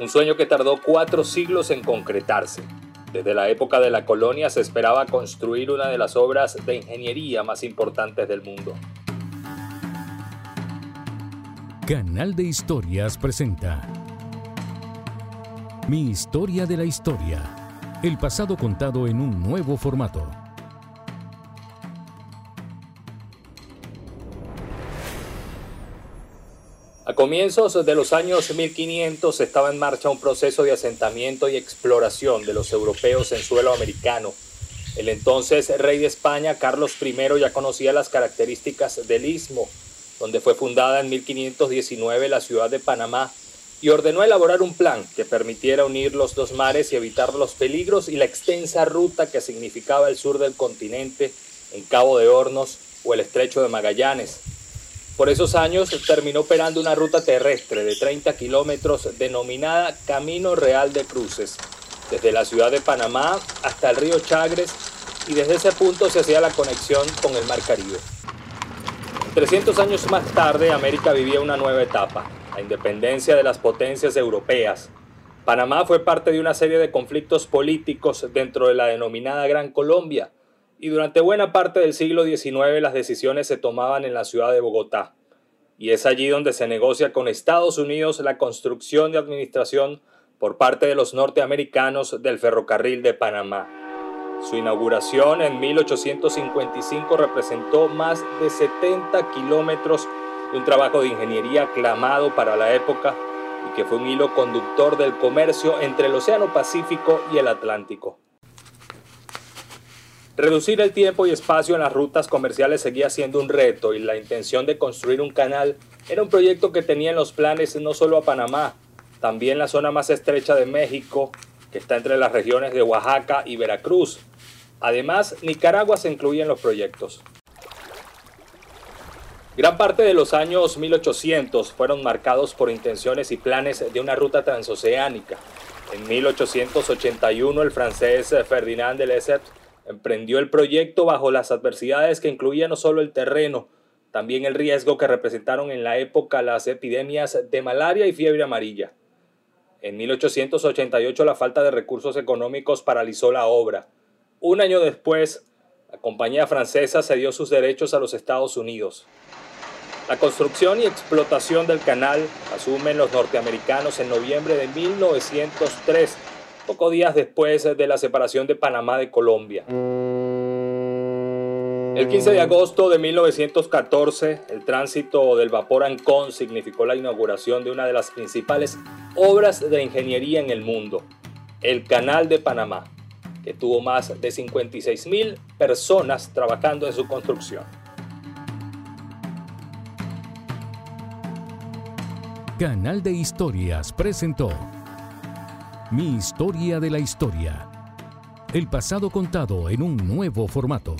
un sueño que tardó cuatro siglos en concretarse. Desde la época de la colonia se esperaba construir una de las obras de ingeniería más importantes del mundo. Canal de Historias presenta Mi historia de la historia. El pasado contado en un nuevo formato. A comienzos de los años 1500 estaba en marcha un proceso de asentamiento y exploración de los europeos en suelo americano. El entonces rey de España, Carlos I, ya conocía las características del istmo, donde fue fundada en 1519 la ciudad de Panamá, y ordenó elaborar un plan que permitiera unir los dos mares y evitar los peligros y la extensa ruta que significaba el sur del continente en Cabo de Hornos o el estrecho de Magallanes. Por esos años terminó operando una ruta terrestre de 30 kilómetros denominada Camino Real de Cruces, desde la ciudad de Panamá hasta el río Chagres y desde ese punto se hacía la conexión con el Mar Caribe. 300 años más tarde, América vivía una nueva etapa, la independencia de las potencias europeas. Panamá fue parte de una serie de conflictos políticos dentro de la denominada Gran Colombia, y durante buena parte del siglo XIX las decisiones se tomaban en la ciudad de Bogotá. Y es allí donde se negocia con Estados Unidos la construcción de administración por parte de los norteamericanos del ferrocarril de Panamá. Su inauguración en 1855 representó más de 70 kilómetros de un trabajo de ingeniería aclamado para la época y que fue un hilo conductor del comercio entre el Océano Pacífico y el Atlántico. Reducir el tiempo y espacio en las rutas comerciales seguía siendo un reto y la intención de construir un canal era un proyecto que tenía en los planes no solo a Panamá, también la zona más estrecha de México, que está entre las regiones de Oaxaca y Veracruz. Además, Nicaragua se incluye en los proyectos. Gran parte de los años 1800 fueron marcados por intenciones y planes de una ruta transoceánica. En 1881 el francés Ferdinand de Lesseps emprendió el proyecto bajo las adversidades que incluían no solo el terreno, también el riesgo que representaron en la época las epidemias de malaria y fiebre amarilla. En 1888 la falta de recursos económicos paralizó la obra. Un año después, la compañía francesa cedió sus derechos a los Estados Unidos. La construcción y explotación del canal asumen los norteamericanos en noviembre de 1903 pocos días después de la separación de Panamá de Colombia. El 15 de agosto de 1914, el tránsito del vapor Ancón significó la inauguración de una de las principales obras de ingeniería en el mundo, el Canal de Panamá, que tuvo más de 56 mil personas trabajando en su construcción. Canal de Historias presentó mi historia de la historia. El pasado contado en un nuevo formato.